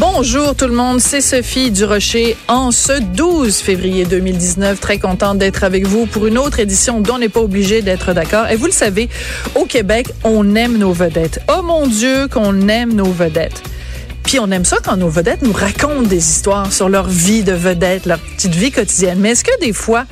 Bonjour tout le monde, c'est Sophie Durocher en ce 12 février 2019. Très contente d'être avec vous pour une autre édition dont on n'est pas obligé d'être d'accord. Et vous le savez, au Québec, on aime nos vedettes. Oh mon Dieu, qu'on aime nos vedettes. Puis on aime ça quand nos vedettes nous racontent des histoires sur leur vie de vedette, leur petite vie quotidienne. Mais est-ce que des fois,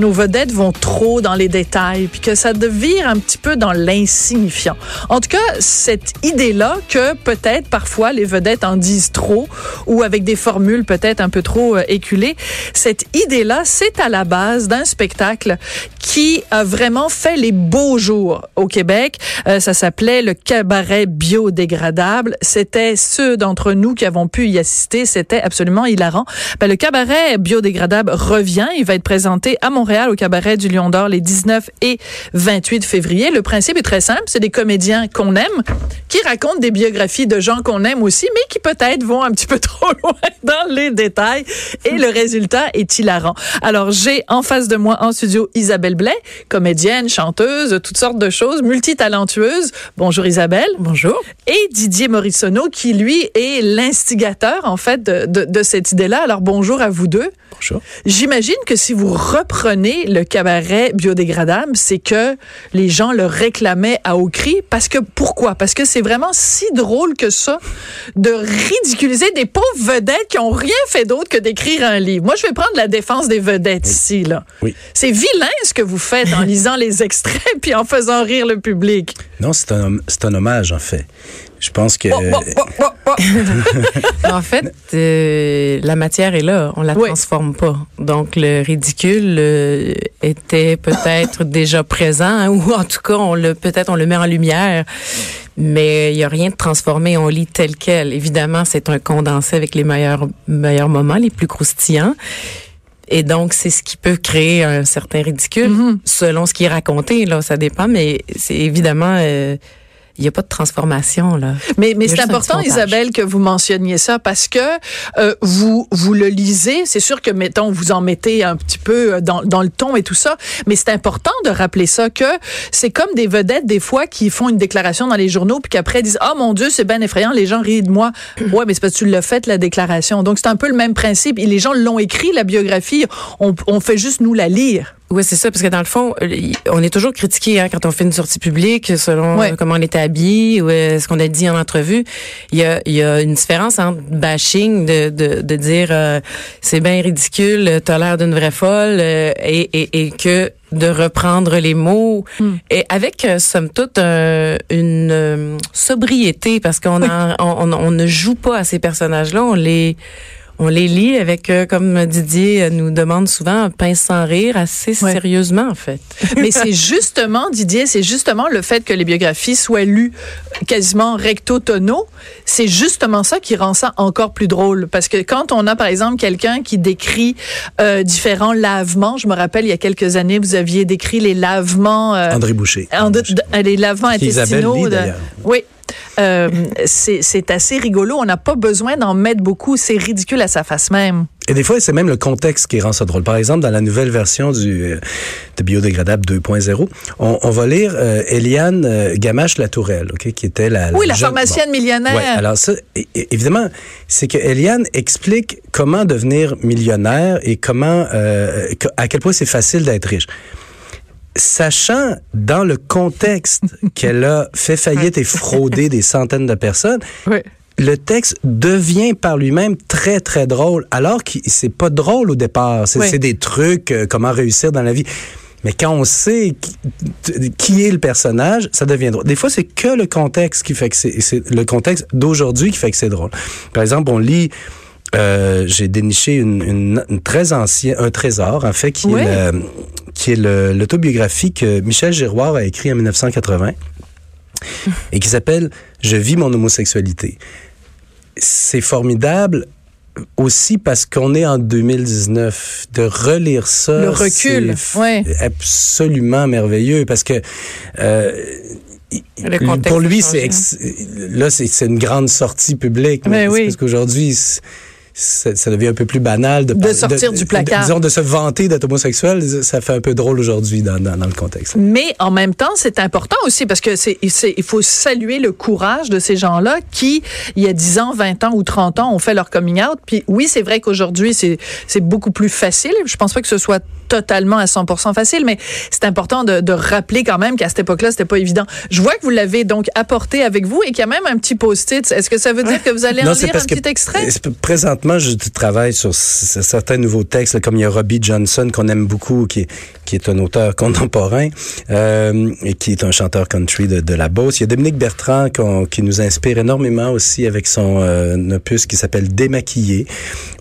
nos vedettes vont trop dans les détails, puis que ça devire un petit peu dans l'insignifiant. En tout cas, cette idée-là que peut-être parfois les vedettes en disent trop ou avec des formules peut-être un peu trop euh, éculées, cette idée-là, c'est à la base d'un spectacle qui a vraiment fait les beaux jours au Québec. Euh, ça s'appelait le cabaret biodégradable. C'était ceux d'entre nous qui avons pu y assister. C'était absolument hilarant. Ben, le cabaret biodégradable revient. Il va être présenté à Montréal au cabaret du Lion d'Or les 19 et 28 février. Le principe est très simple, c'est des comédiens qu'on aime qui racontent des biographies de gens qu'on aime aussi, mais qui peut-être vont un petit peu trop loin dans les détails et le résultat est hilarant. Alors, j'ai en face de moi en studio Isabelle Blais, comédienne, chanteuse, toutes sortes de choses, multitalentueuse. Bonjour Isabelle. Bonjour. Et Didier Morissonneau qui, lui, est l'instigateur, en fait, de, de, de cette idée-là. Alors, bonjour à vous deux. Bonjour. J'imagine que si vous reprenez le cabaret biodégradable, c'est que les gens le réclamaient à haut cri. Parce que, pourquoi? Parce que c'est vraiment si drôle que ça de ridiculiser des pauvres vedettes qui ont rien fait d'autre que d'écrire un livre. Moi, je vais prendre la défense des vedettes Oui. ici, là. Oui. C'est vilain ce que vous faites en lisant les extraits puis en faisant rire le public. Non, c'est un, c'est un hommage, en fait. Je pense que. Oh, oh, oh, oh, oh. En fait, euh, la matière est là, on la Oui. transforme pas. Donc le ridicule euh, était peut-être déjà présent, hein, ou en tout cas, on le peut-être on le met en lumière. Mais il y a rien de transformé, on lit tel quel. Évidemment, c'est un condensé avec les meilleurs meilleurs moments, les plus croustillants. Et donc, c'est ce qui peut créer un certain ridicule, selon ce qui est raconté. Là, ça dépend, mais c'est évidemment, euh, il n'y a pas de transformation là. Mais, mais c'est important. Isabelle, que vous mentionniez ça parce que euh, vous vous le lisez. C'est sûr que, mettons, vous en mettez un petit peu euh, dans, dans le ton et tout ça, mais c'est important de rappeler ça que c'est comme des vedettes des fois qui font une déclaration dans les journaux puis qu'après disent ah mon Dieu c'est bien effrayant, les gens rient de moi. ouais, mais c'est parce que tu l'as fait la déclaration. Donc c'est un peu le même principe. Et les gens l'ont écrit la biographie, on, on fait juste nous la lire. Oui, c'est ça, parce que dans le fond, euh, on est toujours critiqué hein, quand on fait une sortie publique selon Ouais. euh, comment on était habillé ou euh, ce qu'on a dit en entrevue. Il y a, il y a une différence entre bashing de, de, de dire euh, c'est bien ridicule, t'as l'air d'une vraie folle, euh, et, et, et que de reprendre les mots et avec euh, somme toute euh, une euh, sobriété parce qu'on en- on, on, on ne joue pas à ces personnages-là, on les on les lit avec, euh, comme Didier euh, nous demande souvent, un pince sans rire assez Ouais. sérieusement, en fait. Mais c'est justement, Didier, c'est justement le fait que les biographies soient lues quasiment recto tono. C'est justement ça qui rend ça encore plus drôle. Parce que quand on a, par exemple, quelqu'un qui décrit euh, différents lavements, je me rappelle, il y a quelques années, vous aviez décrit les lavements... euh, André Boucher. les lavements intestinaux. lit, de- oui. Euh, c'est assez rigolo. On n'a pas besoin d'en mettre beaucoup. C'est ridicule à sa face même. Et des fois, c'est même le contexte qui rend ça drôle. Par exemple, dans la nouvelle version du euh, de Biodégradable 2.0, on, on va lire euh, Eliane Gamache-Latourelle, ok, qui était la, Oui, la jeune- pharmacienne bon. millionnaire. Ouais, alors ça, évidemment, c'est que Eliane explique comment devenir millionnaire et comment, à quel point c'est facile d'être riche. Sachant dans le contexte qu'elle a fait faillite et fraudé des centaines de personnes, Oui. le texte devient par lui-même très, très drôle, alors que c'est pas drôle au départ. C'est Oui. des trucs, euh, comment réussir dans la vie. Mais quand on sait qui, est le personnage, ça devient drôle. Des fois, c'est que le contexte qui fait que c'est c'est le contexte d'aujourd'hui qui fait que c'est drôle. Par exemple, on lit, euh, j'ai déniché une, une, une très ancien, un trésor en fait qui Oui. est le- qui est le- l'autobiographie que Michel Giroir a écrit en 1980 et qui s'appelle Je vis mon homosexualité. C'est formidable aussi parce qu'on est en 2019, de relire ça. Le recul, c'est ouais. absolument merveilleux parce que euh, pour lui, c'est ex- là, c'est c'est une grande sortie publique. Mais c'est oui. Parce qu'aujourd'hui, c'est- ça, ça devient un peu plus banal de, sortir du placard. disons, de se vanter d'être homosexuel, ça fait un peu drôle aujourd'hui dans, dans, dans le contexte. Mais en même temps, c'est important aussi parce que c'est, il faut saluer le courage de ces gens-là qui, il y a 10 ans, 20 ans ou 30 ans, ont fait leur coming out. Puis oui, c'est vrai qu'aujourd'hui, c'est, c'est beaucoup plus facile. Je pense pas que ce soit totalement à 100% facile, mais c'est important de, de rappeler quand même qu'à cette époque-là, c'était pas évident. Je vois que vous l'avez donc apporté avec vous et qu'il y a même un petit post-it. Est-ce que ça veut dire que vous allez en lire un que petit extrait? c'est- Présentement, je travaille sur certains nouveaux textes, là, comme il y a Robbie Johnson qu'on aime beaucoup, qui est, qui est un auteur contemporain euh, et qui est un chanteur country de, de la Beauce. Il y a Dominique Bertrand qui nous inspire énormément aussi avec son euh, opus qui s'appelle Démaquillé,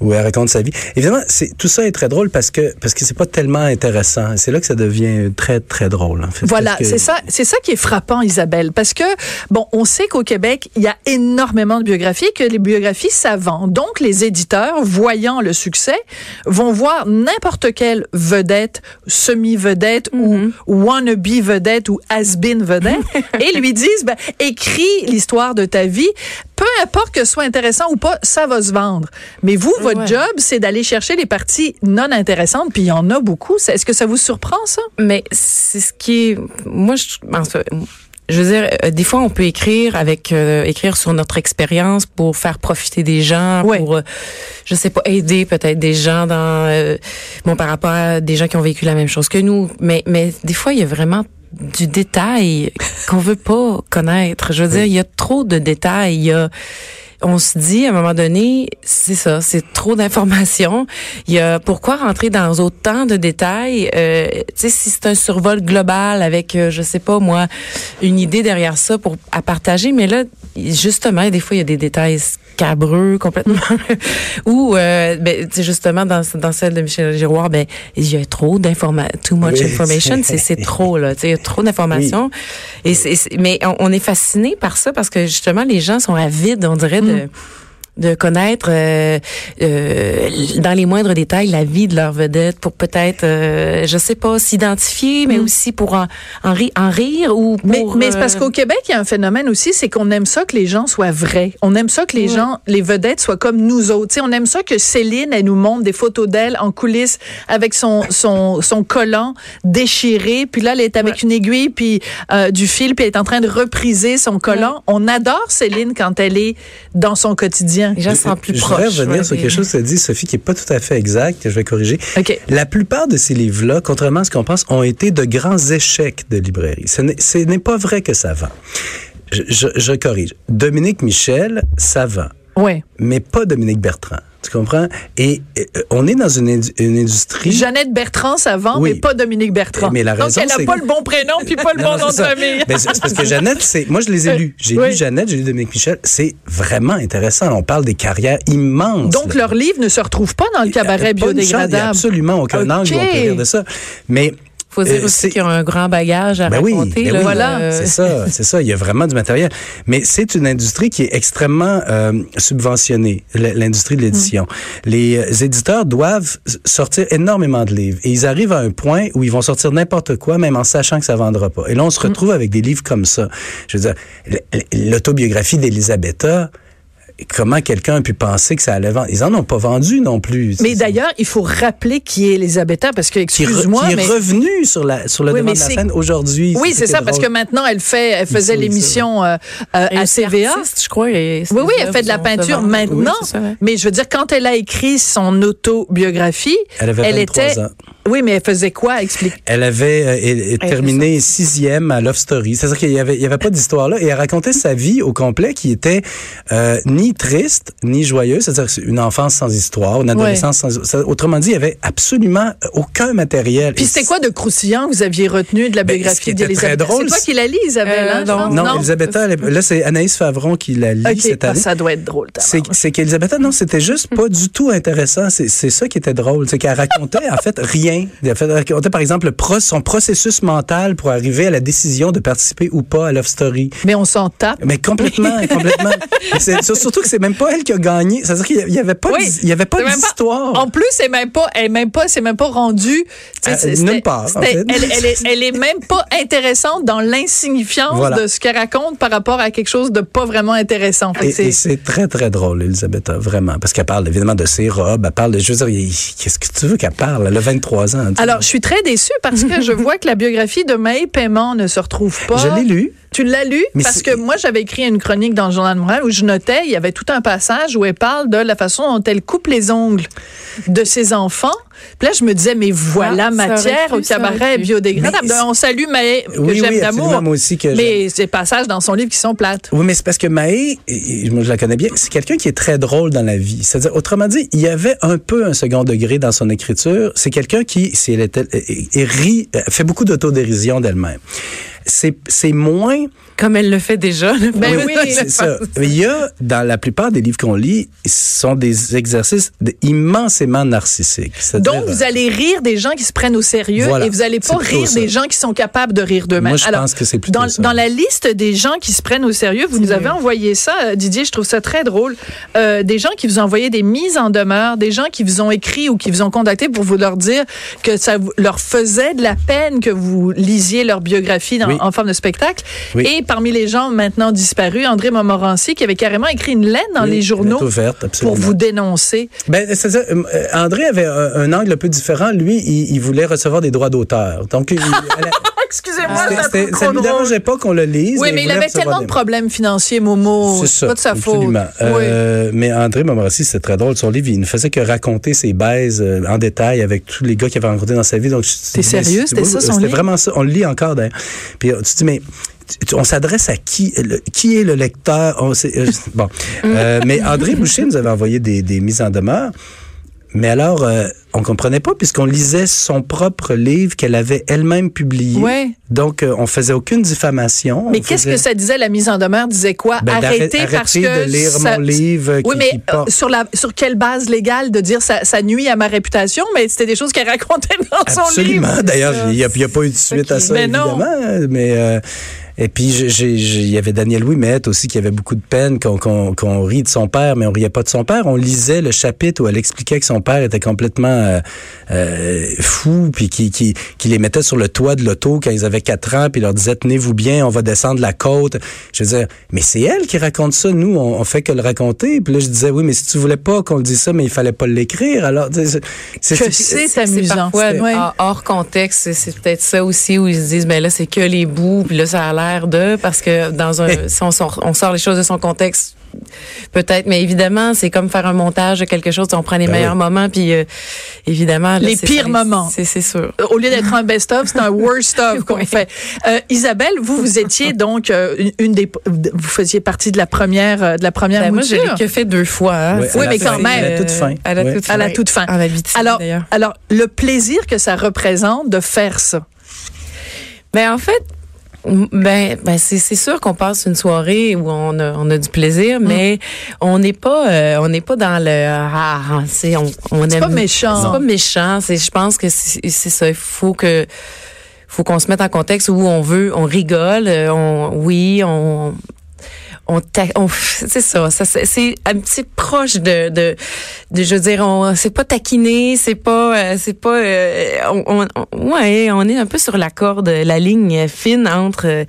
où elle raconte sa vie. Évidemment, tout ça est très drôle parce que parce que c'est pas tellement intéressant. C'est là que ça devient très très drôle. En fait, Voilà, que- c'est ça, c'est ça qui est frappant, Isabelle, parce que bon, on sait qu'au Québec, il y a énormément de biographies, et que les biographies ça vend. Donc, les éditeurs, voyant le succès, vont voir n'importe quelle vedette, semi-vedette ou wannabe vedette ou has-been vedette, et lui disent, ben, écris l'histoire de ta vie, peu importe que ce soit intéressant ou pas, ça va se vendre. Mais vous, votre Ouais. job, c'est d'aller chercher les parties non intéressantes, puis il y en a beaucoup. Est-ce que ça vous surprend ça? Mais c'est ce qui est. Moi, je, je veux dire, euh, des fois, on peut écrire avec euh, écrire sur notre expérience pour faire profiter des gens, Ouais. pour, euh, je sais pas, aider peut-être des gens dans, euh, bon, par rapport à des gens qui ont vécu la même chose que nous. Mais, mais des fois, il y a vraiment du détail qu'on veut pas connaître. Je veux dire, il y a trop de détails. Il y a on se dit à un moment donné, c'est ça, c'est trop d'informations. Il y a pourquoi rentrer dans autant de détails euh, Tu sais, si c'est un survol global avec, euh, je sais pas moi, une idée derrière ça pour à partager, mais là, justement, des fois il y a des détails scabreux complètement. Ou, euh, ben, tu sais, justement dans dans celle de Michel Giroir, ben il y a trop d'informations, too much Oui. information, c'est c'est trop là. Tu sais, il y a trop d'informations. Et c'est, mais on, on est fasciné par ça parce que justement les gens sont avides, on dirait de de connaître euh, euh, dans les moindres détails la vie de leur vedette pour peut-être euh, je sais pas s'identifier mais aussi pour en, en, ri- en rire ou pour Mais, mais c'est parce euh, qu'au Québec, il y a un phénomène aussi, c'est qu'on aime ça que les gens soient vrais. On aime ça que les Ouais. gens, les vedettes soient comme nous autres. Tu sais, on aime ça que Céline, elle nous montre des photos d'elle en coulisses avec son, son, son collant déchiré. Puis là, elle est avec une aiguille puis du fil, puis elle est en train de repriser son collant. On adore Céline quand elle est dans son quotidien. Les gens se sentent plus je proches voudrais revenir ouais, sur quelque chose que dit, Sophie, qui est pas tout à fait exact, que je vais corriger. OK. La plupart de ces livres-là, contrairement à ce qu'on pense, ont été de grands échecs de librairie. Ce n'est- Ce n'est pas vrai que ça vend. Je, je- je corrige. Dominique Michel, ça vend, Ouais. mais pas Dominique Bertrand. Tu comprends? Et euh, on est dans une, indu- une industrie... Jeannette Bertrand, ça vend, Oui. mais pas Dominique Bertrand. Mais la Donc, raison, elle n'a pas le bon prénom puis pas le Non, bon non, nom de famille. Ben, c'est parce que Jeannette, c'est, moi je les ai lus. J'ai Oui. lu Jeannette, j'ai lu Dominique Michel. C'est vraiment intéressant. On parle des carrières immenses. Donc, là. leurs livres ne se retrouvent pas dans le cabaret une chance, Il a biodégradable. absolument aucun OK. angle où on peut rire de ça. Mais faut dire euh, aussi qu'il y a un grand bagage à Ben oui, raconter ben oui. Voilà. euh, C'est ça, c'est ça. Il y a vraiment du matériel. Mais c'est une industrie qui est extrêmement euh, subventionnée, l'industrie de l'édition. Les euh, éditeurs doivent sortir énormément de livres. Et ils arrivent à un point où ils vont sortir n'importe quoi, même en sachant que ça vendra pas. Et là, on se retrouve avec des livres comme ça. Je veux dire, l'autobiographie d'Elisabetta, comment quelqu'un a pu penser que ça allait vendre? Ils en ont pas vendu non plus. Mais d'ailleurs, il faut rappeler qui est Elisabetta parce que, qui, est re- excuse-moi, qui est mais... revenu sur la sur le Oui, devant mais de la scène aujourd'hui. Oui, c'est ça, parce que maintenant, elle fait, elle faisait l'émission euh, euh, à TVA. artiste, je crois. et Oui, oui, elle fait de la peinture maintenant. Oui, c'est ça, ouais. Mais je veux dire, quand elle a écrit son autobiographie, Elle avait 23 était. ans. Oui, mais elle faisait quoi? Explique. Elle avait euh, Elle terminé sixième à Love Story. C'est-à-dire qu'il y avait, il y avait pas d'histoire là. Et elle racontait sa vie au complet qui était euh, ni triste, ni joyeuse. C'est-à-dire que c'est une enfance sans histoire, une adolescence sans ça- Autrement dit, il y avait absolument aucun matériel. Puis Et c'était quoi de croustillant que vous aviez retenu de la Ben, biographie d'Elisabeth? C'est toi qui la lis, Isabelle, Euh, hein, non. Non, est- là, c'est Anaïs Favron qui la lit cette ah, année. ça doit être drôle. C'est, qu'Elisabetta, non, c'était juste pas du tout intéressant. C'est ça qui était drôle. C'est qu'elle racontait, en fait, rien lien, raconter par exemple son processus mental pour arriver à la décision de participer ou pas à Love Story. Mais on s'en tape. Mais complètement, complètement. surtout que c'est même pas elle qui a gagné. C'est-à-dire qu'il n'y avait pas, oui, il y avait pas d'histoire. En plus, elle même pas, elle même pas, c'est même pas rendu. Euh, nulle part. Elle, elle, est, même pas intéressante dans l'insignifiance de ce qu'elle raconte par rapport à quelque chose de pas vraiment intéressant. C'est très très drôle, Elisabetta, vraiment, parce qu'elle parle évidemment de ses robes, elle parle de, je veux dire, qu'est-ce que tu veux qu'elle parle? Le 23 alors, je suis très déçue parce que je vois que la biographie de May Paiement ne se retrouve pas. Je l'ai lue. Tu l'as lu parce que moi j'avais écrit une chronique dans le journal de Montréal où je notais il y avait tout un passage où elle parle de la façon dont elle coupe les ongles de ses enfants puis là, je me disais, mais voilà Ah, matière pu, au cabaret biodégradable. Mais On salue Maë, que Oui, j'aime oui, d'amour. moi aussi que Mais ces passages dans son livre qui sont plates. Oui, mais c'est parce que Maë, moi je la connais bien, c'est quelqu'un qui est très drôle dans la vie. C'est-à-dire, autrement dit, il y avait un peu un second degré dans son écriture. C'est quelqu'un qui, si elle était, et, et rit, euh, fait beaucoup d'autodérision d'elle-même. C'est, moins. Comme elle le fait déjà. là. Ben oui, c'est ça. Mais il y a, dans la plupart des livres qu'on lit, ce sont des exercices immensément narcissiques. Donc, vous allez rire des gens qui se prennent au sérieux Voilà. et vous allez pas rire ça. des gens qui sont capables de rire d'eux-mêmes. Moi, je pense que c'est plutôt dans, ça. dans la liste des gens qui se prennent au sérieux, vous nous avez envoyé ça, euh, Didier, je trouve ça très drôle. Euh, des gens qui vous ont envoyé des mises en demeure, des gens qui vous ont écrit ou qui vous ont contacté pour vous leur dire que ça leur faisait de la peine que vous lisiez leur biographie dans- Oui. en forme de spectacle. Oui. Et parmi les gens maintenant disparus, André Montmorency qui avait carrément écrit une lettre dans Oui, les journaux ouverte, pour vous dénoncer. Ben, c'est ça. euh, euh, André avait un, un angle un peu différent. Lui, il, il voulait recevoir des droits d'auteur. Donc, il- Excusez-moi, c'était- c'est c'était- ça trop ne dérangeait pas qu'on le lise. Oui, mais il avait tellement de problèmes financiers, Momo. C'est C'est ça. pas de sa faute. Oui. Euh, Mais André Montmorency, c'était très drôle. Son livre, il ne faisait que raconter ses baises euh, en détail avec tous les gars qu'il avait rencontrés dans sa vie. Donc, T'es sérieux? C'était ça, son C'était livre? vraiment ça. On le lit encore d'ailleurs. Puis tu te dis, mais on s'adresse à qui? Le- Qui est le lecteur? On sait- euh, Bon, Euh, mais André Boucher nous avait envoyé des, des mises en demeure. Mais alors, euh, on comprenait pas puisqu'on lisait son propre livre qu'elle avait elle-même publié. Ouais. Donc, euh, on faisait aucune diffamation. Mais qu'est-ce faisait- que ça disait, la mise en demeure? Disait quoi? Ben, Arrêtez parce que. de lire ça- mon livre Oui, qui- mais qui euh, porte- sur, la, sur quelle base légale de dire ça, ça nuit à ma réputation? Mais c'était des choses qu'elle racontait dans son livre. Absolument. D'ailleurs, il n'y a, il y a pas eu de suite à ça, Mais non. évidemment. Mais euh, et puis il y avait Daniel Ouimet aussi qui avait beaucoup de peine qu'on qu'on rit de son père, mais on riait pas de son père. On lisait le chapitre où elle expliquait que son père était complètement euh, euh, fou, puis qui, qui, qui les mettait sur le toit de l'auto quand ils avaient quatre ans, puis leur disait tenez-vous bien, on va descendre la côte. Je veux dire, mais c'est elle qui raconte ça. Nous, on, on fait que le raconter. Puis là, je disais oui, mais si tu voulais pas qu'on le dise ça, mais il fallait pas l'écrire. Alors, c'est Que c'est amusant. parfois Ouais. hors, hors contexte, c'est- c'est peut-être ça aussi où ils se disent ben là c'est que les bouts, puis là ça a l'air de parce que dans un si on sort, on sort les choses de son contexte peut-être mais évidemment c'est comme faire un montage de quelque chose on prend les Ben meilleurs oui. moments puis euh, évidemment là, Les pires moments. c'est sûr Au lieu d'être un best-of, c'est un worst-of qu'on Oui. fait. Euh, Isabelle, vous, vous étiez donc euh, une, une des, vous faisiez partie de la première, euh, de la première Ben, moi je l'ai que fait deux fois hein. Oui, mais fin, quand même. À la toute fin. à la toute à la fin. toute fin. Alors, d'ailleurs alors, le plaisir que ça représente de faire ça? Ben en fait, ben, ben c'est c'est sûr qu'on passe une soirée où on a, on a du plaisir, mais on n'est pas euh, on n'est pas dans le ah, ah, c'est on, on C'est aime- pas méchant. C'est pas méchant. C'est je pense que c'est c'est ça. Il faut que faut qu'on se mette en contexte où on veut, on rigole, euh, on oui, on on, on c'est ça, ça c'est c'est un petit proche de, de, de je veux dire, on c'est pas taquiner, c'est pas euh, c'est pas euh, on, on- ouais, on est un peu sur la corde, la ligne fine entre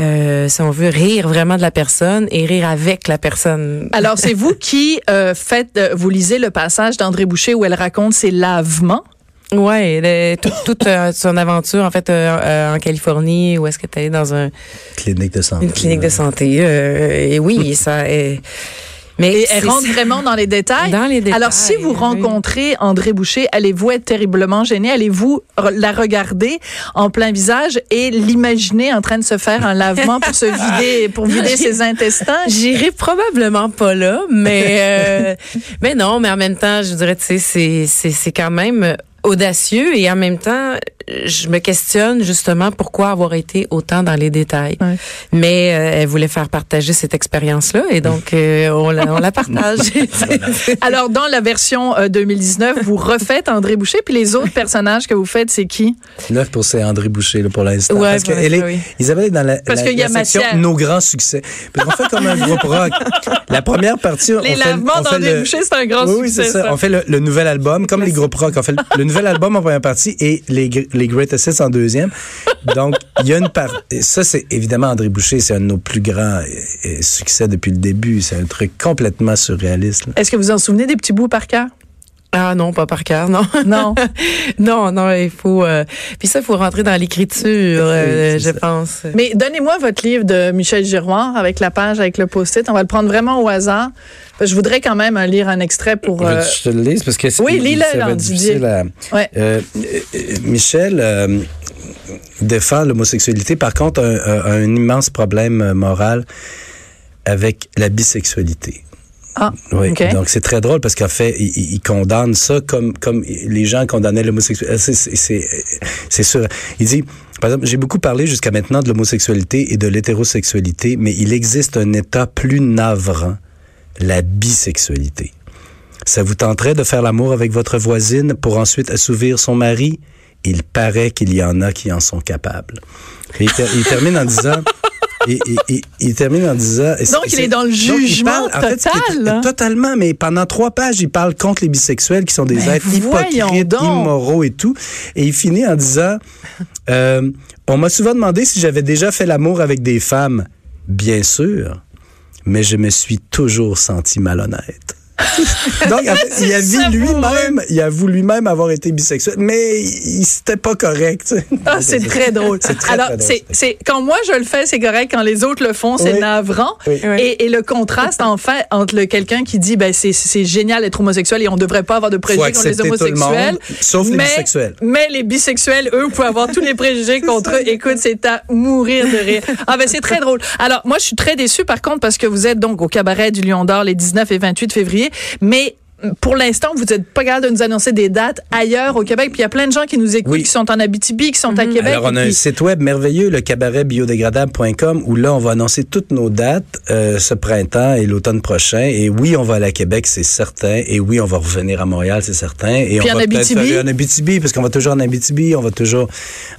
euh, si on veut rire vraiment de la personne et rire avec la personne. Alors, c'est vous qui euh, faites, vous lisez le passage d'André Boucher où elle raconte ses lavements. Ouais, le- tout- toute euh, son aventure en fait euh, euh, en Californie où est-ce que tu es dans un, Clinique de santé. une clinique de santé euh, et oui, ça est mais Et elle rentre vraiment dans les détails. Dans les détails, Alors, si vous oui. rencontrez André Boucher, allez-vous être terriblement gêné? Allez-vous la regarder en plein visage et l'imaginer en train de se faire un lavement pour se vider, pour vider ses intestins? J'irai probablement pas là, mais euh, mais non, mais en même temps, je dirais, tu sais, c'est c'est c'est quand même audacieux et en même temps, je me questionne justement pourquoi avoir été autant dans les détails. Ouais. Mais euh, elle voulait faire partager cette expérience-là et donc euh, on, la, on la partage. Alors, dans la version euh, 2019, vous refaites André Boucher, puis les autres personnages que vous faites, c'est qui? Neuf pour c'est André Boucher là, pour l'instant. Ouais, parce que pour elle est, oui. Isabelle est dans la, Parce la- qu'il y a section matière. nos grands succès. Parce qu'on fait comme un groupe rock. La première partie, on Les fait, lavements on fait d'André le- Boucher, c'est un grand oui, oui, succès. c'est ça. ça. On fait le, le nouvel album, comme les groupes rock. On fait le, le nouvel album en première partie et les, gr- les Greatest Hits en deuxième. Donc, il y a une part. Ça, c'est évidemment André Boucher, c'est un de nos plus grands euh, euh, succès depuis le début. C'est un truc complètement surréaliste. Est-ce que vous en souvenez des petits bouts par cœur? Ah non, pas par cœur, non. Non. non, non, il faut. euh, puis ça, il faut rentrer dans l'écriture, euh, je ça. pense. Mais donnez-moi votre livre de Michel Giroir avec la page, avec le post-it. On va le prendre vraiment au hasard. Je voudrais quand même euh, lire un extrait pour... euh, je te le lise? Parce que c'est Oui, lis-le, ça va là, être Didier. difficile à- Ouais. Michel euh, défend l'homosexualité. Par contre, un, un- un immense problème moral avec la bisexualité. Ah, Oui, donc c'est très drôle parce qu'en fait, il, il- il condamne ça comme comme les gens condamnaient l'homosexualité. C'est- C'est sûr. Il dit, par exemple, j'ai beaucoup parlé jusqu'à maintenant de l'homosexualité et de l'hétérosexualité, mais il existe un état plus navrant, la bisexualité. Ça vous tenterait de faire l'amour avec votre voisine pour ensuite assouvir son mari? Il paraît qu'il y en a qui en sont capables. Et il, ter- il termine en disant... Et, et- et- il termine en disant... Donc, il est dans le jugement parle- en fait, total? Totalement, mais pendant trois pages, il parle contre les bisexuels qui sont des Mais êtres hypocrites, donc. immoraux et tout. Et il finit en disant, euh, on m'a souvent demandé si j'avais déjà fait l'amour avec des femmes. Bien sûr, mais je me suis toujours senti malhonnête. Donc, en fait, il a vu lui-même, il avoue lui-même avoir été bisexuel, mais il c'était pas correct. Ah, c'est très drôle. Très, Alors, très drôle. c'est, quand moi je le fais, c'est correct. Quand les autres le font, c'est Oui. navrant. Oui. Et, et le contraste, en fait, entre le quelqu'un qui dit, ben, c'est, génial d'être homosexuel et on devrait pas avoir de préjugés contre les le homosexuels. monde, sauf les mais, bisexuels. Mais les bisexuels, eux, vous pouvez avoir tous les préjugés contre eux. Écoute, c'est à mourir de rire. Ah, ben, c'est très drôle. Alors, moi, je suis très déçue, par contre, parce que vous êtes donc au cabaret du Lion d'Or les 19 et 28 février. Mais, pour l'instant, vous n'êtes pas capable de nous annoncer des dates ailleurs au Québec. Puis il y a plein de gens qui nous écoutent, Oui. qui sont en Abitibi, qui sont à Québec. Alors, on a un site web merveilleux, le cabaretbiodégradable.com, où là, on va annoncer toutes nos dates euh, ce printemps et l'automne prochain. Et oui, on va aller à Québec, c'est certain. Et oui, on va revenir à Montréal, c'est certain. Et Puis on en va peut-être Abitibi? en Abitibi, parce qu'on va toujours en Abitibi, on va toujours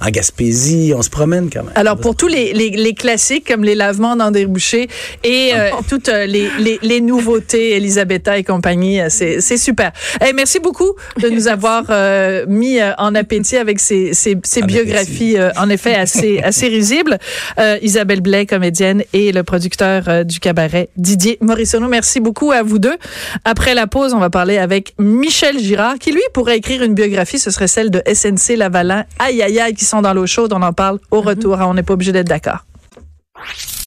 en Gaspésie, on se promène quand même. Alors, pour tous les, les, les classiques comme les lavements d'André Boucher et euh, toutes euh, les, les, les nouveautés, Elisabetta et compagnie, c'est c'est super. Eh, merci beaucoup de nous avoir euh, mis euh, en appétit avec ces, ces, biographies, euh, en effet, assez, assez risibles. Euh, Isabelle Blais, comédienne, et le producteur du cabaret, Didier Morissono. Merci beaucoup à vous deux. Après la pause, on va parler avec Michel Girard, qui, lui, pourrait écrire une biographie. Ce serait celle de SNC Lavalin. Aïe, aïe, aïe, qui sont dans l'eau chaude. On en parle au retour. On n'est pas obligé d'être d'accord.